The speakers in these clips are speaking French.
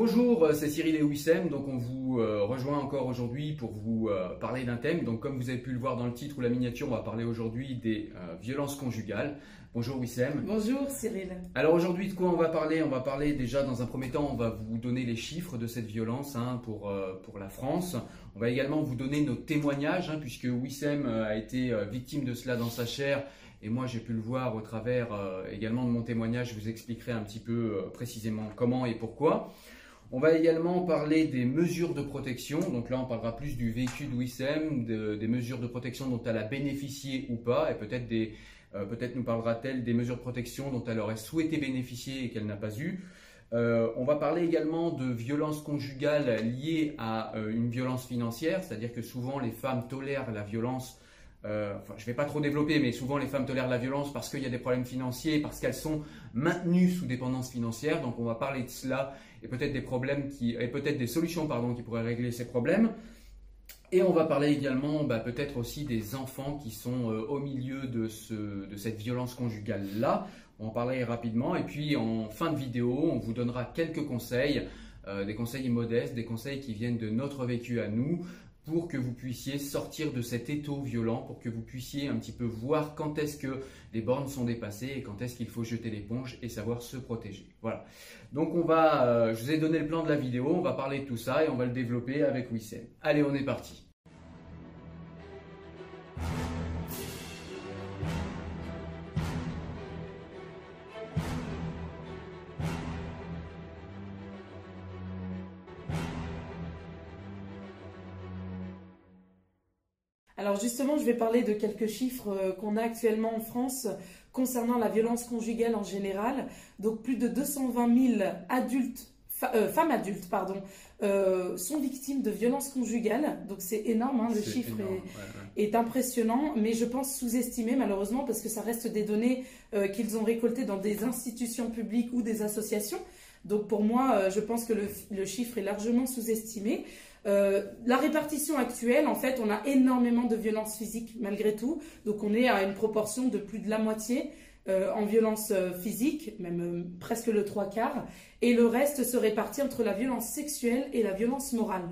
Bonjour, euh, c'est Cyril et Wissem. Donc, on vous euh, rejoint encore aujourd'hui pour vous euh, parler d'un thème. Donc, comme vous avez pu le voir dans le titre ou la miniature, on va parler aujourd'hui des violences conjugales. Bonjour Wissem. Bonjour Cyril. Alors aujourd'hui, de quoi on va parler? On va parler déjà dans un premier temps, on va vous donner les chiffres de cette violence hein, pour, pour la France. On va également vous donner nos témoignages, hein, puisque Wissem a été victime de cela dans sa chair. Et moi, j'ai pu le voir au travers également de mon témoignage. Je vous expliquerai un petit peu précisément comment et pourquoi. On va également parler des mesures de protection. Donc là, on parlera plus du vécu de des mesures de protection dont elle a bénéficié ou pas, et euh, peut-être nous parlera-t-elle des mesures de protection dont elle aurait souhaité bénéficier et qu'elle n'a pas eu. Euh, on va parler également de violences conjugales liées à euh, une violence financière, c'est-à-dire que souvent les femmes tolèrent la violence euh, je ne vais pas trop développer, mais souvent les femmes tolèrent la violence parce qu'il y a des problèmes financiers, parce qu'elles sont maintenues sous dépendance financière. Donc on va parler de cela et peut-être des problèmes qui, et peut-être des solutions pardon, qui pourraient régler ces problèmes. Et on va parler également bah, peut-être aussi des enfants qui sont euh, au milieu de, cette violence conjugale-là. On en parler rapidement. Et puis en fin de vidéo, on vous donnera quelques conseils, euh, des conseils modestes, des conseils qui viennent de notre vécu à nous, pour que vous puissiez sortir de cet étau violent, pour que vous puissiez un petit peu voir quand est-ce que les bornes sont dépassées et quand est-ce qu'il faut jeter l'éponge et savoir se protéger. Voilà. Donc on va, euh, je vous ai donné le plan de la vidéo, on va parler de tout ça et on va le développer avec Wissem. Allez, on est parti. Alors justement, je vais parler de quelques chiffres euh, qu'on a actuellement en France concernant la violence conjugale en général. Donc plus de 220 000 adultes, euh, femmes adultes pardon, euh, sont victimes de violences conjugales. Donc c'est énorme, hein, le chiffre est, impressionnant, mais je pense sous-estimé malheureusement parce que ça reste des données qu'ils ont récoltées dans des institutions publiques ou des associations. Donc pour moi, je pense que le chiffre est largement sous-estimé. Euh, la répartition actuelle, en fait, on a énormément de violences physiques malgré tout. Donc on est à une proportion de plus de la moitié euh, en violence euh, physique, même presque le trois quarts. Et le reste se répartit entre la violence sexuelle et la violence morale.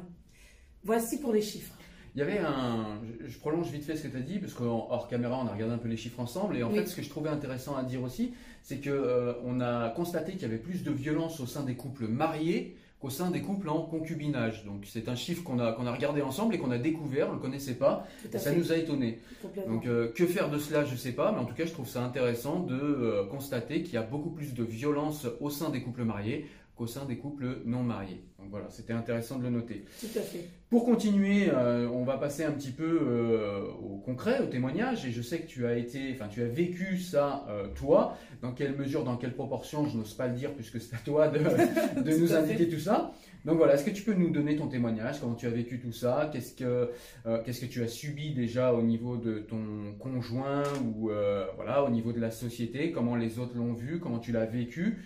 Voici pour les chiffres. Il y avait un. Je prolonge vite fait ce que tu as dit, parce qu'en hors caméra, on a regardé un peu les chiffres ensemble. Et en fait, ce que je trouvais intéressant à dire aussi, c'est qu'on a constaté qu'il y avait plus de violence au sein des couples mariés qu'au sein des couples en concubinage. Donc c'est un chiffre qu'on a, qu'on a regardé ensemble et qu'on a découvert, on ne le connaissait pas, et ça nous a étonné. Donc euh, que faire de cela, je ne sais pas, mais en tout cas je trouve ça intéressant de euh, constater qu'il y a beaucoup plus de violence au sein des couples mariés qu'au sein des couples non mariés. Donc voilà, c'était intéressant de le noter. Tout à fait. Pour continuer, euh, on va passer un petit peu euh, au concret, au témoignage. Et je sais que tu as été, enfin, tu as vécu ça euh, toi. Dans quelle mesure, dans quelle proportion, je n'ose pas le dire puisque c'est à toi de, de nous indiquer tout ça. Donc voilà, est-ce que tu peux nous donner ton témoignage, comment tu as vécu tout ça, qu'est-ce que qu'est-ce que tu as subi déjà au niveau de ton conjoint ou voilà au niveau de la société, comment les autres l'ont vu, comment tu l'as vécu,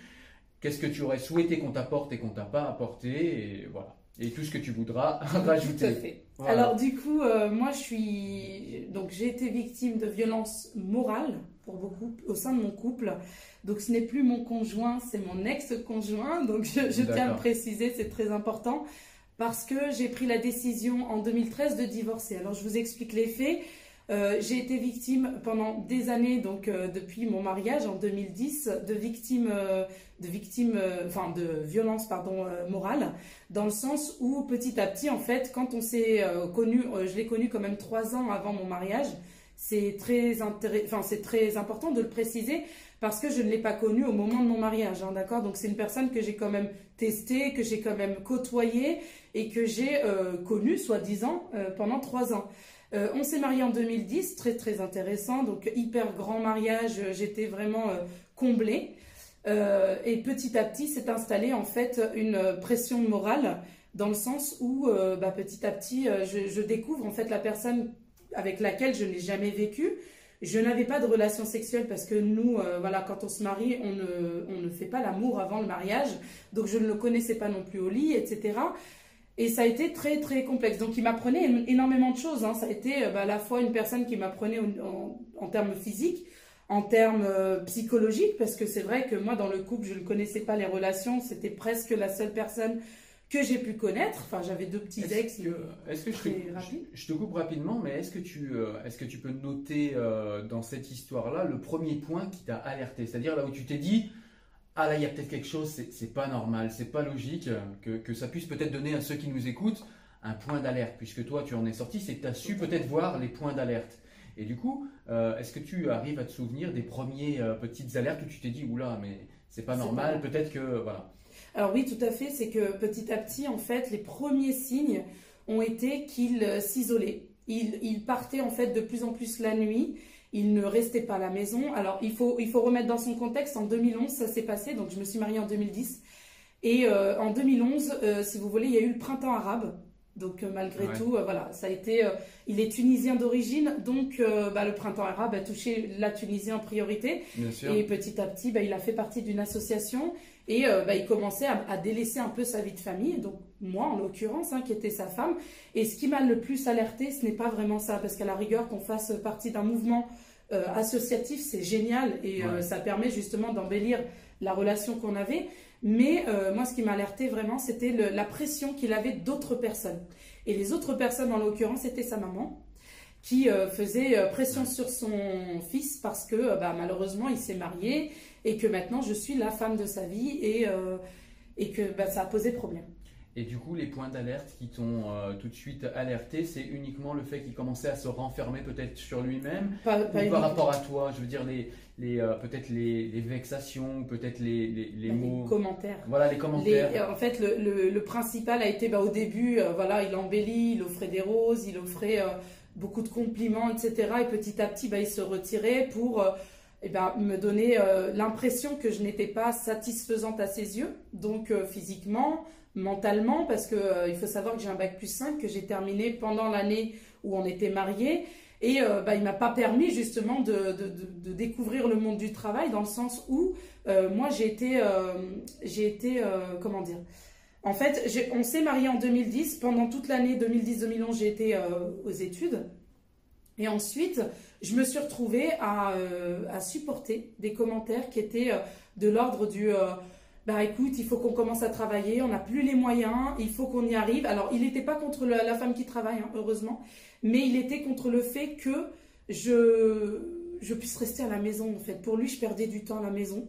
qu'est-ce que tu aurais souhaité qu'on t'apporte et qu'on t'a pas apporté, et voilà. Et tout ce que tu voudras rajouter. Tout à fait. Alors du coup, euh, moi je suis donc j'ai été victime de violences morales pour beaucoup au sein de mon couple. Donc ce n'est plus mon conjoint, c'est mon ex-conjoint. Donc je, je tiens à le préciser, c'est très important parce que j'ai pris la décision en 2013 de divorcer. Alors je vous explique les faits. Euh, j'ai été victime pendant des années, donc euh, depuis mon mariage en 2010, de victimes, euh, de victimes, enfin de violences pardon morales, dans le sens où petit à petit, en fait, quand on s'est connu, je l'ai connu quand même trois ans avant mon mariage. C'est très, c'est très important de le préciser parce que je ne l'ai pas connu au moment de mon mariage, hein, d'accord? Donc c'est une personne que j'ai quand même testée, que j'ai quand même côtoyée et que j'ai connue, soi-disant, pendant trois ans. Euh, on s'est marié en 2010, très très intéressant, donc hyper grand mariage, euh, j'étais vraiment euh, comblée. et petit à petit s'est installée en fait une pression morale dans le sens où bah, petit à petit je, découvre en fait la personne avec laquelle je n'ai jamais vécu. Je n'avais pas de relation sexuelle parce que nous, voilà, quand on se marie, on ne, on ne fait pas l'amour avant le mariage. Donc je ne le connaissais pas non plus au lit, etc. Et ça a été très très complexe. Donc il m'apprenait énormément de choses. Hein. Ça a été euh, bah, à la fois une personne qui m'apprenait en, termes physiques, en termes psychologiques, parce que c'est vrai que moi, dans le couple, je ne connaissais pas les relations, c'était presque la seule personne que j'ai pu connaître. Enfin, j'avais deux petits ex. Est-ce que je te, je, te, coupe rapidement, mais est-ce que tu, est-ce que tu peux noter dans cette histoire-là le premier point qui t'a alerté, c'est-à-dire là où tu t'es dit ah là, il y a peut-être quelque chose, c'est pas normal, c'est pas logique, que, que ça puisse peut-être donner à ceux qui nous écoutent un point d'alerte, puisque toi tu en es sorti, c'est que tu as su peut-être voir les points d'alerte. Et du coup, euh, est-ce que tu arrives à te souvenir des premières euh, petites alertes où tu t'es dit, oula, mais c'est pas normal, peut-être que. Voilà. Alors oui, tout à fait, c'est que petit à petit, en fait, les premiers signes ont été qu'il euh, s'isolait. Il, il partait en fait de plus en plus la nuit il ne restait pas à la maison. Alors, il faut, il faut remettre dans son contexte. En 2011, ça s'est passé. Donc, je me suis mariée en 2010. Et euh, en 2011, euh, si vous voulez, il y a eu le printemps arabe. Donc, euh, malgré tout, voilà, ça a été. il est tunisien d'origine. Donc, bah, le printemps arabe a touché la Tunisie en priorité. Et petit à petit, bah, il a fait partie d'une association. Et bah, il commençait à, délaisser un peu sa vie de famille. Donc, moi, en l'occurrence, hein, qui était sa femme. Et ce qui m'a le plus alerté, ce n'est pas vraiment ça. Parce qu'à la rigueur, qu'on fasse partie d'un mouvement euh, associatif, c'est génial et euh, ça permet justement d'embellir la relation qu'on avait. Mais euh, moi, ce qui m'a alerté vraiment, c'était la pression qu'il avait d'autres personnes. Et les autres personnes, en l'occurrence, c'était sa maman qui faisait pression sur son fils parce que bah, malheureusement, il s'est marié et que maintenant, je suis la femme de sa vie et, et que bah, ça a posé problème. Et du coup, les points d'alerte qui t'ont euh, tout de suite alerté, c'est uniquement le fait qu'il commençait à se renfermer peut-être sur lui-même ou par rapport à toi? Je veux dire, les, les, euh, peut-être les, les, vexations, peut-être les, les, les mots. Les commentaires. Voilà, les commentaires. en fait, le, le, le, principal a été bah, au début, euh, voilà, il embellit, il offrait des roses, il offrait beaucoup de compliments, etc. Et petit à petit, bah, il se retirait pour. Eh ben, me donner l'impression que je n'étais pas satisfaisante à ses yeux, donc physiquement, mentalement parce que euh, il faut savoir que j'ai un bac plus 5 que j'ai terminé pendant l'année où on était mariés et euh, bah, il m'a pas permis justement de, découvrir le monde du travail dans le sens où euh, moi j'ai été j'ai été comment dire en fait on s'est marié en 2010 pendant toute l'année 2010-2011 j'ai été aux études et ensuite je me suis retrouvée à, à supporter des commentaires qui étaient de l'ordre du bah écoute, il faut qu'on commence à travailler, on n'a plus les moyens, il faut qu'on y arrive. Alors, il n'était pas contre la, femme qui travaille, hein, heureusement, mais il était contre le fait que je, je puisse rester à la maison, en fait. Pour lui, je perdais du temps à la maison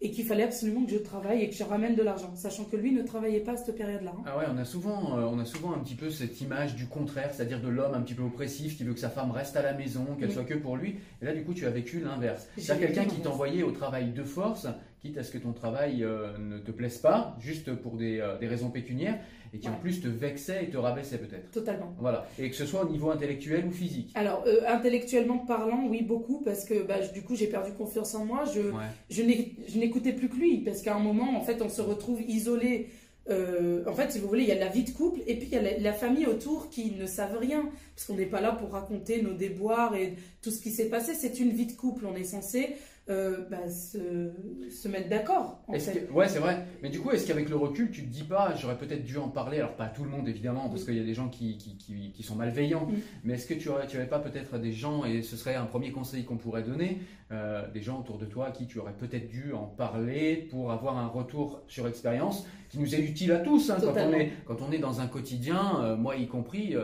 et qu'il fallait absolument que je travaille et que je ramène de l'argent, sachant que lui ne travaillait pas à cette période-là. Hein. Ah ouais, on a souvent, euh, on a souvent un petit peu cette image du contraire, c'est-à-dire de l'homme un petit peu oppressif qui veut que sa femme reste à la maison, qu'elle soit que pour lui. Et là, du coup, tu as vécu l'inverse. C'est quelqu'un qui t'envoyait au travail de force, quitte à ce que ton travail euh, ne te plaise pas, juste pour des, euh, des raisons pécuniaires, et qui en plus te vexait et te rabaissait peut-être. Totalement. Voilà. Et que ce soit au niveau intellectuel ou physique. Alors, euh, intellectuellement parlant, oui, beaucoup, parce que bah, du coup, j'ai perdu confiance en moi. Je, je n'écoutais plus que lui, parce qu'à un moment, en fait, on se retrouve isolé. en fait, si vous voulez, il y a la vie de couple et puis il y a la, famille autour qui ne savent rien, parce qu'on n'est pas là pour raconter nos déboires et tout ce qui s'est passé. C'est une vie de couple. On est censé euh, bah, se, mettre d'accord. Ouais, c'est vrai. Mais du coup, est-ce qu'avec le recul, tu te dis pas, j'aurais peut-être dû en parler, alors pas tout le monde évidemment, parce qu'il y a des gens qui, qui, qui, sont malveillants, mm. mais est-ce que tu n'aurais tu pas peut-être des gens, et ce serait un premier conseil qu'on pourrait donner, euh, des gens autour de toi à qui tu aurais peut-être dû en parler pour avoir un retour sur expérience qui nous est utile à tous hein, quand, on est, quand on est dans un quotidien, euh, moi y compris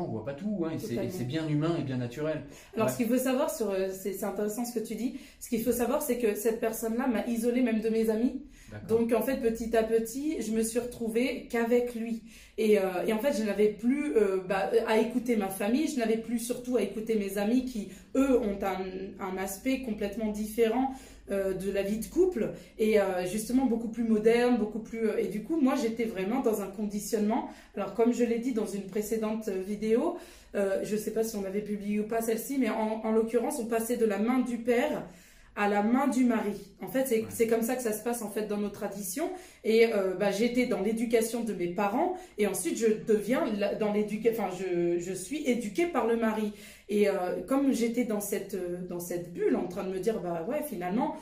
on voit pas tout, hein, c'est bien humain et bien naturel. Alors, ce qu'il faut savoir, sur, euh, c'est intéressant ce que tu dis, ce qu'il faut savoir, c'est que cette personne-là m'a isolé même de mes amis. Donc, en fait, petit à petit, je me suis retrouvée qu'avec lui. Et, euh, et, en fait, je n'avais plus euh, bah, à écouter ma famille, je n'avais plus surtout à écouter mes amis qui, eux, ont un, aspect complètement différent euh, de la vie de couple et justement beaucoup plus moderne, beaucoup plus... Et du coup, moi, j'étais vraiment dans un conditionnement. Alors, comme je l'ai dit dans une précédente vidéo, je ne sais pas si on avait publié ou pas celle-ci, mais en l'occurrence, on passait de la main du père à la main du mari. En fait, c'est comme ça que ça se passe en fait dans nos traditions. Et euh, bah, j'étais dans l'éducation de mes parents et ensuite je deviens dans l'éducation, enfin je, je, suis éduquée par le mari. Et euh, comme j'étais dans cette dans cette bulle en train de me dire bah ouais finalement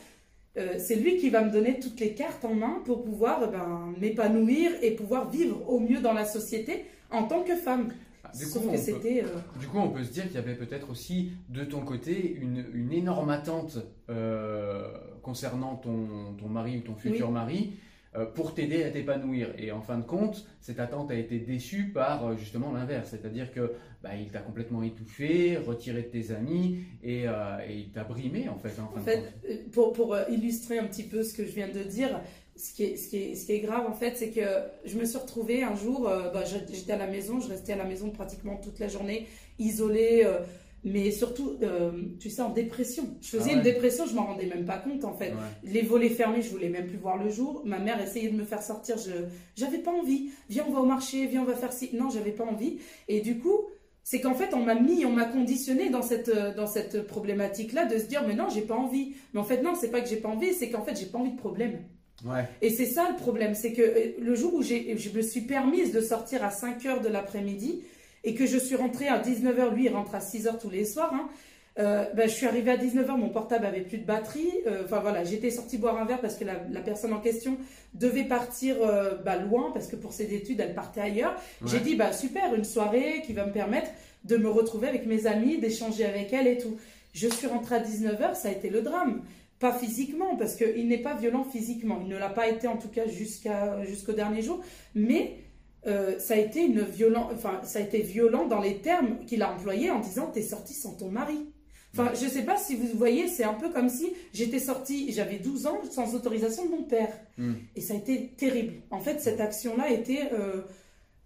euh, c'est lui qui va me donner toutes les cartes en main pour pouvoir ben, m'épanouir et pouvoir vivre au mieux dans la société en tant que femme. Du coup, Sauf on que peut- c'était. euh, Du coup, on peut se dire qu'il y avait peut-être aussi de ton côté une, une énorme attente euh, concernant ton, ton mari ou ton futur Oui. mari euh, pour t'aider à t'épanouir. Et en fin de compte, cette attente a été déçue par justement l'inverse, c'est-à-dire que bah, il t'a complètement étouffé, retiré de tes amis et, et il t'a brimé en fait. hein, en fin En de fait, compte. pour, pour illustrer un petit peu ce que je viens de dire, ce qui est, ce qui est, ce qui est grave en fait, c'est que je me suis retrouvée un jour, euh, bah, j'étais à la maison, je restais à la maison pratiquement toute la journée, isolée, euh, mais surtout, euh, tu sais, en dépression. Je faisais Ah ouais. une dépression, je m'en rendais même pas compte en fait. Ouais. Les volets fermés, je voulais même plus voir le jour. Ma mère essayait de me faire sortir, je j'avais pas envie. Viens, on va au marché, viens, on va faire ci. Non, j'avais pas envie. Et du coup, c'est qu'en fait, on m'a mis, on m'a conditionné dans cette dans cette problématique-là de se dire, mais non, j'ai pas envie. Mais en fait, non, c'est pas que j'ai pas envie, c'est qu'en fait, j'ai pas envie de problème. Ouais. Et c'est ça le problème, c'est que euh, le jour où je me suis permise de sortir à 5 heures de l'après-midi et que je suis rentrée à 19h, lui il rentre à 6 heures tous les soirs, hein, euh, ben, je suis arrivée à 19h, mon portable avait plus de batterie, euh, enfin voilà, j'étais sortie boire un verre parce que la, la personne en question devait partir euh, bah, loin parce que pour ses études elle partait ailleurs. Ouais. J'ai dit bah super, une soirée qui va me permettre de me retrouver avec mes amis, d'échanger avec elle et tout. Je suis rentrée à 19h, ça a été le drame. Pas physiquement, parce qu'il n'est pas violent physiquement. Il ne l'a pas été en tout cas jusqu'à jusqu'au dernier jour. Mais euh, ça a été une violent, enfin ça a été violent dans les termes qu'il a employés en disant t'es sortie sans ton mari. Enfin, je sais pas si vous voyez, c'est un peu comme si j'étais sortie, j'avais 12 ans sans autorisation de mon père. Mm. Et ça a été terrible. En fait, cette action-là été, euh,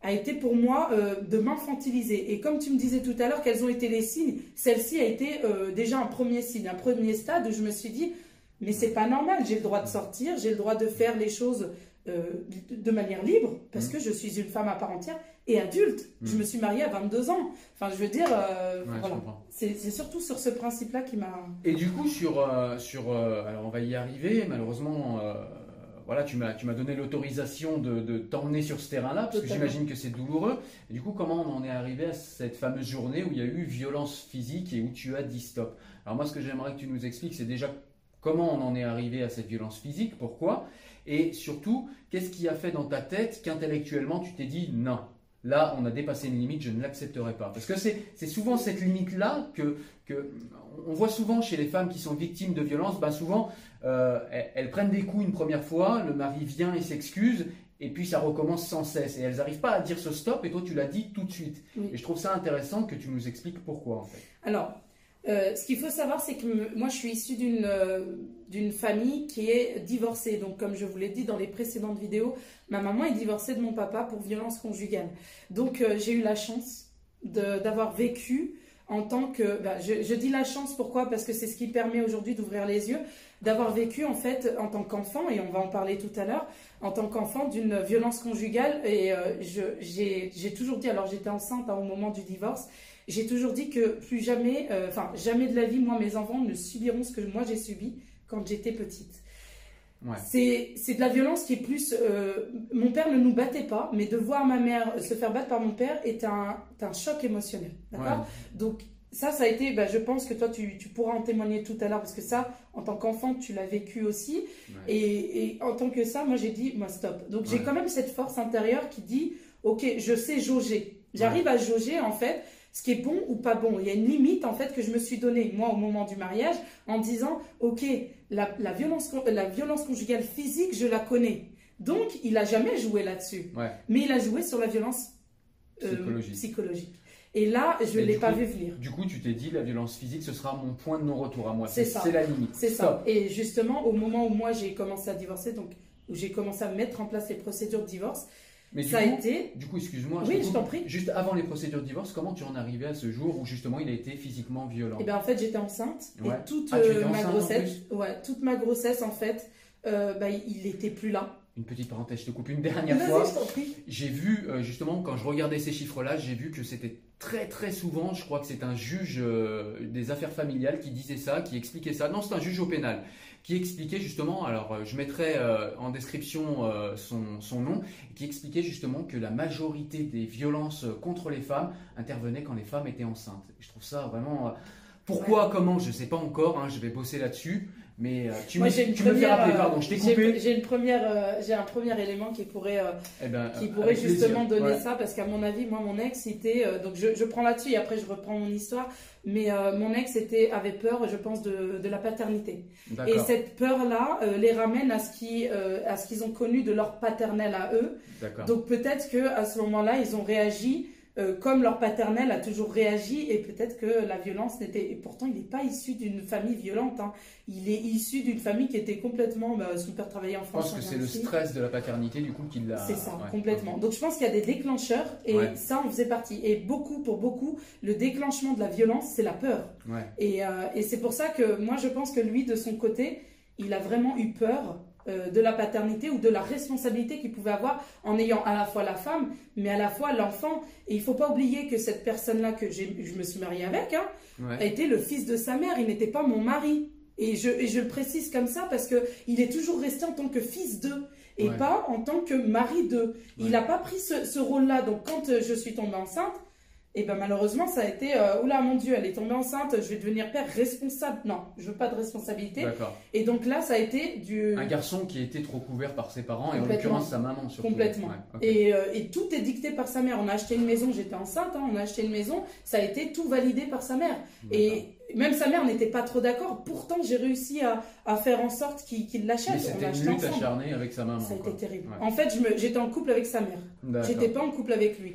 a été pour moi euh, de m'infantiliser. Et comme tu me disais tout à l'heure, quels ont été les signes Celle-ci a été euh, déjà un premier signe, un premier stade où je me suis dit, mais c'est pas normal, j'ai le droit de sortir, j'ai le droit de faire les choses euh, de manière libre, parce que je suis une femme à part entière et adulte. Je Mm. me suis mariée à 22 ans. Enfin, je veux dire, Ouais, voilà. C'est surtout sur ce principe-là qui m'a... Et du coup, sur, sur alors on va y arriver, malheureusement, voilà, tu m'as, tu m'as donné l'autorisation de, de t'emmener sur ce terrain-là, parce que j'imagine que c'est douloureux. Et du coup, comment on en est arrivé à cette fameuse journée où il y a eu violence physique et où tu as dit stop? Alors moi, ce que j'aimerais que tu nous expliques, c'est déjà comment on en est arrivé à cette violence physique, pourquoi, et surtout, qu'est-ce qui a fait dans ta tête qu'intellectuellement tu t'es dit non Là, on a dépassé une limite, je ne l'accepterai pas? Parce que c'est c'est souvent cette limite-là que, que on voit souvent chez les femmes qui sont victimes de violences, bah souvent euh, elles, elles prennent des coups une première fois, le mari vient et s'excuse, et puis ça recommence sans cesse. Et elles n'arrivent pas à dire ce stop, et toi tu l'as dit tout de suite. Oui. Et je trouve ça intéressant que tu nous expliques pourquoi en fait. Alors, euh, ce qu'il faut savoir, c'est que moi, je suis issue d'une euh, d'une famille qui est divorcée. Donc, comme je vous l'ai dit dans les précédentes vidéos, ma maman est divorcée de mon papa pour violence conjugale. Donc, j'ai eu la chance d'avoir vécu en tant que... bah, je, dis la chance, pourquoi? Parce que c'est ce qui permet aujourd'hui d'ouvrir les yeux, d'avoir vécu en fait en tant qu'enfant, et on va en parler tout à l'heure, en tant qu'enfant d'une violence conjugale. Et euh, j'ai toujours dit, alors j'étais enceinte hein, au moment du divorce, j'ai toujours dit que plus jamais, euh, enfin jamais de la vie, moi mes enfants ne subiront ce que moi j'ai subi quand j'étais petite. Ouais. C'est de la violence qui est plus. euh, mon père ne nous battait pas, mais de voir ma mère se faire battre par mon père est un, est un choc émotionnel. D'accord? Donc, ça, ça a été. bah, je pense que toi, tu, tu pourras en témoigner tout à l'heure, parce que ça, en tant qu'enfant, tu l'as vécu aussi. Ouais. Et, et en tant que ça, moi, j'ai dit, moi, stop. Donc, j'ai quand même cette force intérieure qui dit, ok, je sais jauger. J'arrive à jauger, en fait, ce qui est bon ou pas bon. Il y a une limite, en fait, que je me suis donnée, moi, au moment du mariage, en disant, ok, la, la violence, la violence conjugale physique, je la connais. Donc, il a jamais joué là-dessus. Ouais. Mais il a joué sur la violence euh, Psychologique. psychologique. Et là, je ne l'ai pas coup, vu venir. Du coup, tu t'es dit la violence physique, ce sera mon point de non-retour à moi. C'est ça. C'est la limite. C'est ça. Et justement, au moment où moi j'ai commencé à divorcer, donc où j'ai commencé à mettre en place les procédures de divorce, Mais du ça a coup, été. Du coup, excuse-moi. Oui, te je coupe. t'en prie. Juste avant les procédures de divorce, comment tu en arrivé à ce jour où justement il a été physiquement violent? Et bien en fait, j'étais enceinte Ouais. et toute Ah, euh, ma grossesse, ouais, toute ma grossesse en fait, euh, bah, il était plus là. Une petite parenthèse, je te coupe une dernière fois. J'ai vu, euh, justement, quand je regardais ces chiffres-là, j'ai vu que c'était très très souvent, je crois que c'est un juge euh, des affaires familiales qui disait ça, qui expliquait ça. Non, c'est un juge au pénal, qui expliquait justement, alors euh, je mettrai euh, en description son, son nom, qui expliquait justement que la majorité des violences contre les femmes intervenaient quand les femmes étaient enceintes. Je trouve ça vraiment... pourquoi, comment, je ne sais pas encore, hein, je vais bosser là-dessus. Mais euh, tu, Moi, me fais rappeler, euh, pardon, je t'ai j'ai- coupé. J'ai une première, euh, j'ai un premier élément qui pourrait, euh, Eh ben, qui pourrait plaisir. justement donner Ouais. ça, parce qu'à mon avis, moi, mon ex était, euh, donc je, je prends là-dessus et après je reprends mon histoire, mais mon ex était, avait peur, je pense, de, de la paternité. Et cette peur-là les ramène à ce qui, à ce qu'ils ont connu de leur paternel à eux. Donc peut-être que à ce moment-là, ils ont réagi euh, comme leur paternel a toujours réagi, et peut-être que la violence n'était. Et pourtant, il n'est pas issu d'une famille violente. hein. Il est issu d'une famille qui était complètement. bah, son père travaillait en Je France. pense que c'est le stress de la paternité du coup qui l'a. C'est ça, ouais. complètement. Donc je pense qu'il y a des déclencheurs et Ouais. ça en faisait partie. Et beaucoup, pour beaucoup, le déclenchement de la violence, c'est la peur. Ouais. Et, euh, et c'est pour ça que moi je pense que lui, de son côté, il a vraiment eu peur euh, de la paternité ou de la responsabilité qu'il pouvait avoir en ayant à la fois la femme, mais à la fois l'enfant. Et il faut pas oublier que cette personne-là que je me suis mariée avec, hein, Ouais. était le fils de sa mère, il n'était pas mon mari. Et je, et je le précise comme ça parce que il est toujours resté en tant que fils d'eux et Ouais. pas en tant que mari d'eux. Il Ouais. n'a pas pris ce, ce rôle-là. Donc quand euh, je suis tombée enceinte, et ben malheureusement ça a été euh, oula mon Dieu, elle est tombée enceinte, je vais devenir père responsable. Non, je veux pas de responsabilité. D'accord. Et donc là ça a été du Un garçon qui était trop couvert par ses parents et en l'occurrence sa maman surtout. Complètement. Ouais, ok. Et, euh, et tout est dicté par sa mère. On a acheté une maison, j'étais enceinte, hein, on a acheté une maison, ça a été tout validé par sa mère. Et même sa mère n'était pas trop d'accord. Pourtant, j'ai réussi à, à faire en sorte qu'il qu'il l'achète. C'était une lutte acharnée avec sa maman. Ça a été terrible. Ouais. En fait, j'étais en couple avec sa mère. J'étais pas en couple avec lui.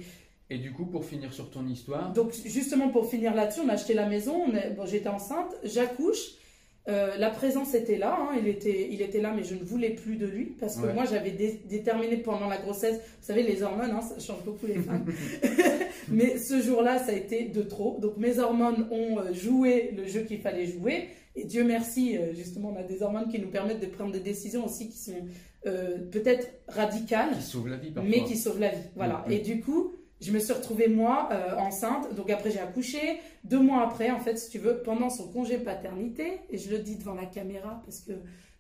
Et du coup, pour finir sur ton histoire, Donc, justement, pour finir là-dessus, on a acheté la maison. bon, j'étais enceinte, j'accouche. Euh, la présence était là, hein, il, était, il était là, mais je ne voulais plus de lui parce que Ouais. moi j'avais dé- déterminé pendant la grossesse, vous savez, les hormones, hein, ça change beaucoup les femmes. mais ce jour-là, ça a été de trop. Donc mes hormones ont euh, joué le jeu qu'il fallait jouer. Et Dieu merci, euh, justement, on a des hormones qui nous permettent de prendre des décisions aussi qui sont euh, peut-être radicales qui sauve la vie parfois. mais qui sauve la vie. Voilà. Mhm. Et du coup, je me suis retrouvée moi euh, enceinte. Donc après j'ai accouché. Deux mois après, en fait, si tu veux, pendant son congé paternité, et je le dis devant la caméra parce que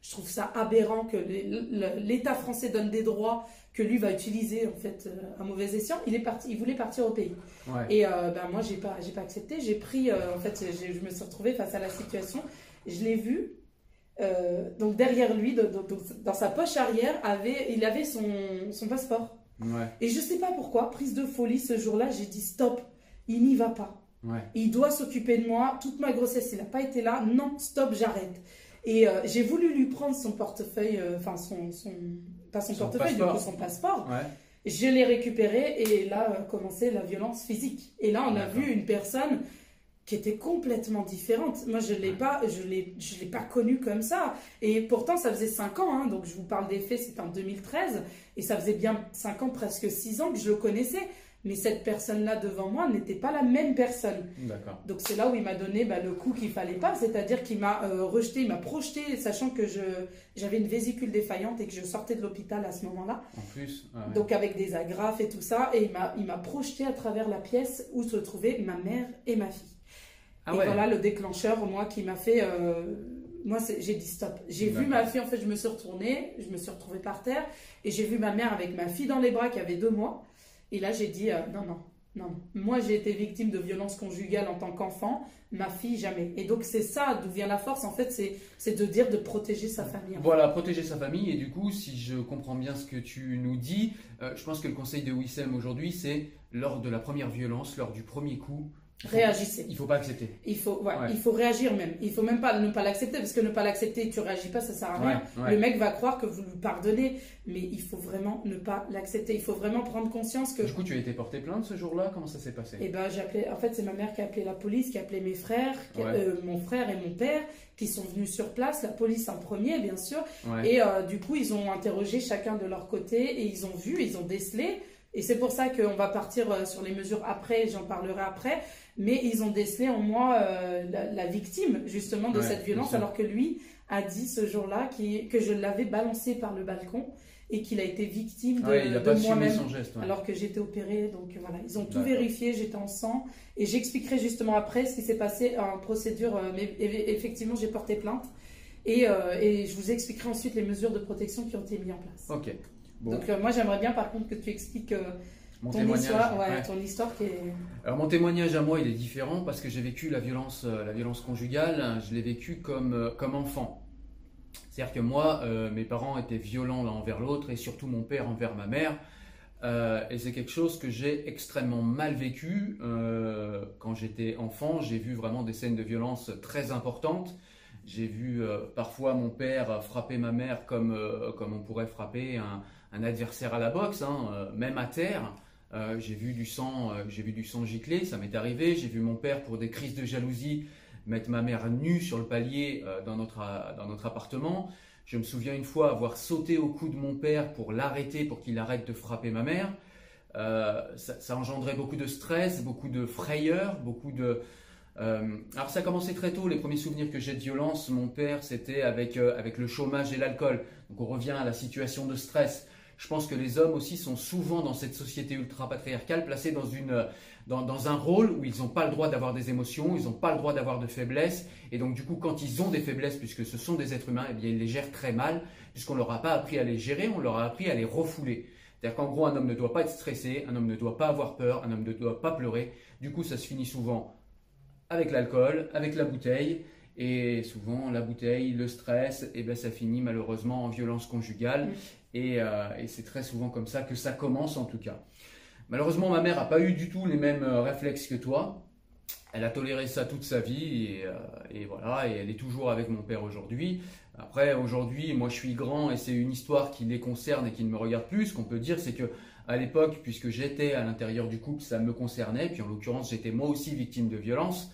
je trouve ça aberrant que l'État français donne des droits que lui va utiliser en fait euh, à mauvais escient. Il est parti, il voulait partir au pays. Ouais. Et euh, ben, moi, j'ai pas, j'ai pas accepté. J'ai pris, euh, en fait, je me suis retrouvée face à la situation. Je l'ai vu. donc derrière lui, de- de- de- dans sa poche arrière, avait, il avait son, son passeport. Ouais. Et je sais pas pourquoi, prise de folie ce jour-là, j'ai dit stop, il n'y va pas. Ouais. Il doit s'occuper de moi. Toute ma grossesse, il n'a pas été là. Non, stop, j'arrête. Et euh, j'ai voulu lui prendre son portefeuille, euh, enfin son, son, pas son, Son portefeuille, du passeport. coup son passeport. Ouais. Je l'ai récupéré et là a commencé la violence physique. Et là, on a vu une personne qui était complètement différente. Moi, je l'ai pas, je l'ai, je l'ai pas connue comme ça. Et pourtant, ça faisait 5 ans. hein. donc, je vous parle des faits, c'était en 2013, et ça faisait bien 5 ans, presque 6 ans que je le connaissais. Mais cette personne-là devant moi n'était pas la même personne. D'accord. Donc c'est là où il m'a donné bah, le coup qu'il fallait pas, c'est-à-dire qu'il m'a euh, rejeté, il m'a projeté, sachant que je j'avais une vésicule défaillante et que je sortais de l'hôpital à ce moment-là. En plus. ah ouais. Donc avec des agrafes et tout ça, et il m'a il m'a projeté à travers la pièce où se trouvaient ma mère et ma fille. Ah et voilà le déclencheur, moi, qui m'a fait. euh, moi, j'ai dit stop. J'ai vu ma fille, en fait, je me suis retournée, je me suis retrouvée par terre, et j'ai vu ma mère avec ma fille dans les bras qui avait deux mois. Et là, j'ai dit euh, non, non, non. Moi, j'ai été victime de violences conjugales en tant qu'enfant, ma fille, jamais. Et donc, c'est ça d'où vient la force, en fait, c'est de dire de protéger sa famille. Voilà, protéger sa famille. Et du coup, si je comprends bien ce que tu nous dis, euh, je pense que le conseil de Wissem aujourd'hui, c'est lors de la première violence, lors du premier coup, Réagissez. Il faut pas accepter. Il faut, ouais, Ouais. il faut réagir même. Il faut même pas ne pas l'accepter parce que ne pas l'accepter, tu réagis pas, ça sert à rien. Ouais. Le mec va croire que vous lui pardonnez, mais il faut vraiment ne pas l'accepter. Il faut vraiment prendre conscience que. Du coup, tu as été porté plainte ce jour-là? Comment ça s'est passé? Eh ben, j'ai appelé. En fait, c'est ma mère qui a appelé la police, qui a appelé mes frères, qui euh, mon frère et mon père, qui sont venus sur place. La police en premier, bien sûr. Et euh, du coup, ils ont interrogé chacun de leur côté et ils ont vu, ils ont décelé. Et c'est pour ça qu'on va partir euh, sur les mesures après, j'en parlerai après. Mais ils ont décelé en moi euh, la, la victime, justement, de Ouais, cette violence, alors que lui a dit ce jour-là que je l'avais balancé par le balcon et qu'il a été victime de, Ouais, moi-même. ouais. Alors que j'étais opérée, donc voilà, ils ont tout vérifié, j'étais en sang, et j'expliquerai justement après ce qui s'est passé en procédure, euh, mais eff- effectivement j'ai porté plainte, et, euh, et je vous expliquerai ensuite les mesures de protection qui ont été mises en place. Ok. Bon, Donc euh, moi j'aimerais bien par contre que tu expliques euh, mon ton histoire, ouais, ouais. ton histoire qui est... Alors mon témoignage à moi, il est différent parce que j'ai vécu la violence, euh, la violence conjugale. Je l'ai vécu comme comme enfant. C'est-à-dire que moi, mes parents étaient violents l'un envers l'autre et surtout mon père envers ma mère. et c'est quelque chose que j'ai extrêmement mal vécu. quand j'étais enfant, j'ai vu vraiment des scènes de violence très importantes. J'ai vu parfois mon père frapper ma mère comme, comme on pourrait frapper un, un adversaire à la boxe, hein, même à terre. Euh, j'ai vu du sang, euh, j'ai vu du sang gicler, ça m'est arrivé. J'ai vu mon père pour des crises de jalousie mettre ma mère nue sur le palier euh, dans, notre, dans notre appartement. Je me souviens une fois avoir sauté au cou de mon père pour l'arrêter, pour qu'il arrête de frapper ma mère. Ça, ça, engendrait beaucoup de stress, beaucoup de frayeur, beaucoup de. alors ça a commencé très tôt. Les premiers souvenirs que j'ai de violence, mon père, c'était avec avec le chômage et l'alcool. Donc on revient à la situation de stress je pense que les hommes aussi sont souvent dans cette société ultra-patriarcale placés dans, une, dans, un rôle où ils n'ont pas le droit d'avoir des émotions, ils n'ont pas le droit d'avoir de faiblesses. Et donc du coup, quand ils ont des faiblesses, puisque ce sont des êtres humains, eh bien, ils les gèrent très mal, puisqu'on ne leur a pas appris à les gérer, on leur a appris à les refouler. C'est-à-dire qu'en gros, un homme ne doit pas être stressé, un homme ne doit pas avoir peur, un homme ne doit pas pleurer. Du coup, ça se finit souvent avec l'alcool, avec la bouteille. Et souvent, la bouteille, le stress, et eh ben, ça finit malheureusement en violence conjugale. Euh, et, c'est très souvent comme ça que ça commence en tout cas. Malheureusement, ma mère n'a pas eu du tout les mêmes euh, réflexes que toi. Elle a toléré ça toute sa vie et, euh, voilà, et elle est toujours avec mon père aujourd'hui. Après, aujourd'hui, moi je suis grand et c'est une histoire qui les concerne et qui ne me regarde plus. Ce qu'on peut dire, c'est que à l'époque, puisque j'étais à l'intérieur du couple, ça me concernait. Puis en l'occurrence, j'étais moi aussi victime de violence.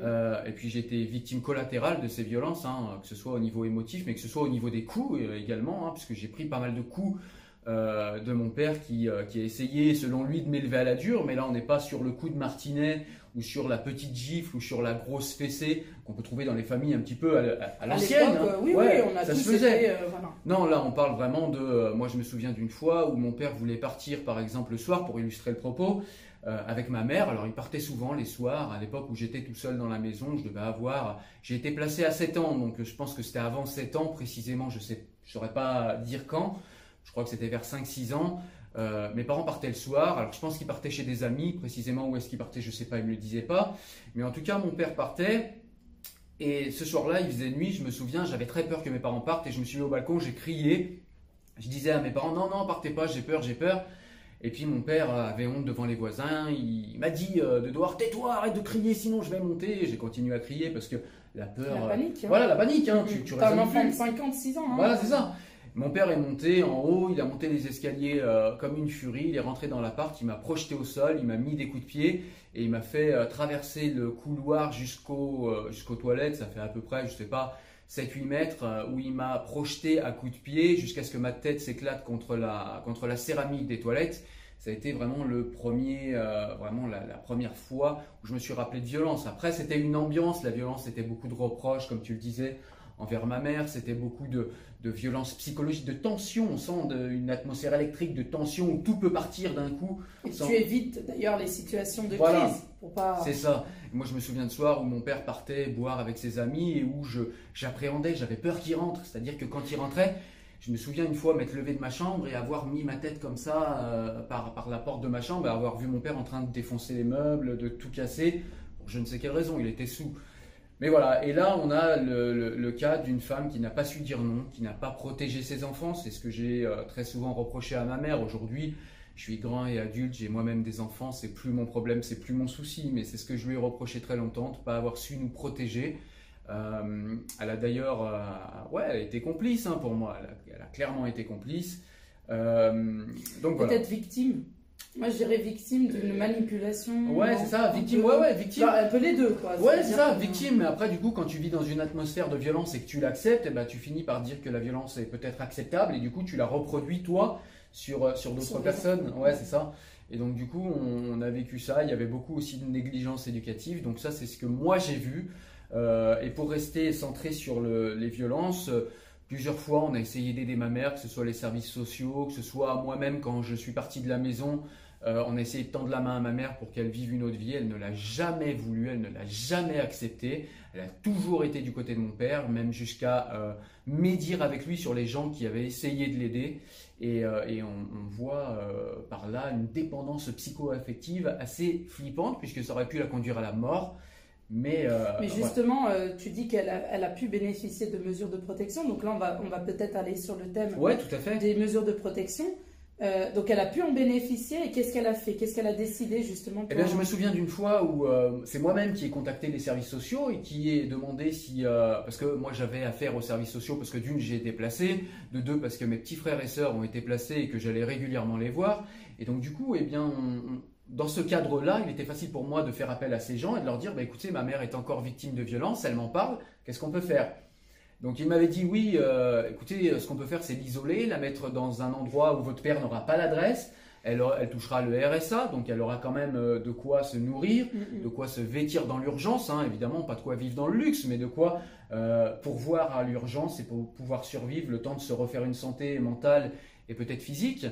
Euh, et puis j'ai été victime collatérale de ces violences, hein, que ce soit au niveau émotif, mais que ce soit au niveau des coups euh, également, hein, puisque j'ai pris pas mal de coups euh, de mon père qui, qui, a essayé, selon lui, de m'élever à la dure. Mais là, on n'est pas sur le coup de martinet ou sur la petite gifle ou sur la grosse fessée qu'on peut trouver dans les familles un petit peu à, l'ancienne. Hein. Oui, oui, on a ça se faisait. Non, là, on parle vraiment de. moi, je me souviens d'une fois où mon père voulait partir, par exemple, le soir, pour illustrer le propos. Euh, avec ma mère. Alors il partait souvent les soirs, à l'époque où j'étais tout seul dans la maison, je devais avoir... J'ai été placé à 7 ans, donc je pense que c'était avant 7 ans précisément, je ne saurais pas dire quand, je crois que c'était vers 5-6 ans. Euh, mes parents partaient le soir, alors je pense qu'ils partaient chez des amis, précisément où est-ce qu'ils partaient, je ne sais pas, ils ne me le disaient pas. Mais en tout cas, mon père partait, et ce soir-là, il faisait nuit, je me souviens, j'avais très peur que mes parents partent, et je me suis mis au balcon, j'ai crié, je disais à mes parents, non, non, partez pas, j'ai peur, j'ai peur. Et puis mon père avait honte devant les voisins. Il m'a dit euh, de devoir tais-toi, arrête de crier, sinon je vais monter. J'ai continué à crier parce que la peur. La panique. Hein. Voilà, la panique. Hein. Tu, tu un enfant de 56 ans. Hein. Voilà, c'est ça. Mon père est monté en haut, il a monté les escaliers euh, comme une furie, il est rentré dans l'appart, il m'a projeté au sol, il m'a mis des coups de pied et il m'a fait euh, traverser le couloir jusqu'au jusqu'aux toilettes, ça fait à peu près, je sais pas, 7-8 mètres où il m'a projeté à coups de pied jusqu'à ce que ma tête s'éclate contre la, contre la céramique des toilettes ça a été vraiment le premier, euh, vraiment la, première fois où je me suis rappelé de violence. Après, c'était une ambiance. La violence, c'était beaucoup de reproches, comme tu le disais, envers ma mère. C'était beaucoup de, violence psychologique, de tension. On sent une atmosphère électrique de tension où tout peut partir d'un coup. Et tu évites d'ailleurs les situations de crise. Pas... C'est ça. Moi, je me souviens de soir où mon père partait boire avec ses amis et où j'appréhendais, j'avais peur qu'il rentre. C'est-à-dire que quand il rentrait, je me souviens une fois m'être levé de ma chambre et avoir mis ma tête comme ça euh, par, par la porte de ma chambre et avoir vu mon père en train de défoncer les meubles, de tout casser. Pour je ne sais quelle raison, il était sous. Mais voilà, et là on a le, cas d'une femme qui n'a pas su dire non, qui n'a pas protégé ses enfants. C'est ce que j'ai euh, très souvent reproché à ma mère. Aujourd'hui, je suis grand et adulte, j'ai moi-même des enfants, c'est plus mon problème, c'est plus mon souci, mais c'est ce que je lui ai reproché très longtemps, de ne pas avoir su nous protéger. Euh, elle a d'ailleurs, euh, ouais, été complice hein, pour moi. Elle a, clairement été complice. Donc Peut-être victime. Moi, je dirais victime d'une manipulation. Ouais, c'est ça, victime. Ouais, ouais, victime. un peu les deux, quoi. Ouais, c'est ça, victime. Mais après, du coup, quand tu vis dans une atmosphère de violence et que tu l'acceptes, eh ben, tu finis par dire que la violence est peut-être acceptable et du coup, tu la reproduis toi sur, sur d'autres personnes. Ouais, c'est ça. Et donc, du coup, on, on, a vécu ça. Il y avait beaucoup aussi de négligence éducative. Donc, ça, c'est ce que moi j'ai vu. Euh, et pour rester centré sur les violences, euh, plusieurs fois on a essayé d'aider ma mère, que ce soit les services sociaux, que ce soit moi-même quand je suis parti de la maison. Euh, on a essayé de tendre la main à ma mère pour qu'elle vive une autre vie. Elle ne l'a jamais voulu, elle ne l'a jamais accepté. Elle a toujours été du côté de mon père, même jusqu'à médire avec lui sur les gens qui avaient essayé de l'aider. Et, on, voit par là une dépendance psycho-affective assez flippante, puisque ça aurait pu la conduire à la mort. Mais, euh, Mais justement, euh, tu dis qu'elle a, elle a pu bénéficier de mesures de protection. Donc là, on va, on va peut-être aller sur le thème ouais, tout à fait. des mesures de protection. Euh, donc elle a pu en bénéficier et qu'est-ce qu'elle a fait? Qu'est-ce qu'elle a décidé justement pour... Eh bien, je me souviens d'une fois où euh, c'est moi-même qui ai contacté les services sociaux et qui ai demandé si. euh, parce que moi j'avais affaire aux services sociaux parce que d'une j'ai été placé, de deux parce que mes petits frères et sœurs ont été placés et que j'allais régulièrement les voir. Et donc du coup, eh bien, on- on- dans ce cadre-là, il était facile pour moi de faire appel à ces gens et de leur dire bah, écoutez, ma mère est encore victime de violence, elle m'en parle, qu'est-ce qu'on peut faire? Donc il m'avait dit oui, euh, écoutez, ce qu'on peut faire c'est l'isoler, la mettre dans un endroit où votre père n'aura pas l'adresse, elle, touchera le RSA, donc elle aura quand même euh, de quoi se nourrir, Mm, mm. de quoi se vêtir dans l'urgence, hein, évidemment, pas de quoi vivre dans le luxe, mais de quoi euh, pourvoir à l'urgence et pour pouvoir survivre le temps de se refaire une santé mentale et peut-être physique.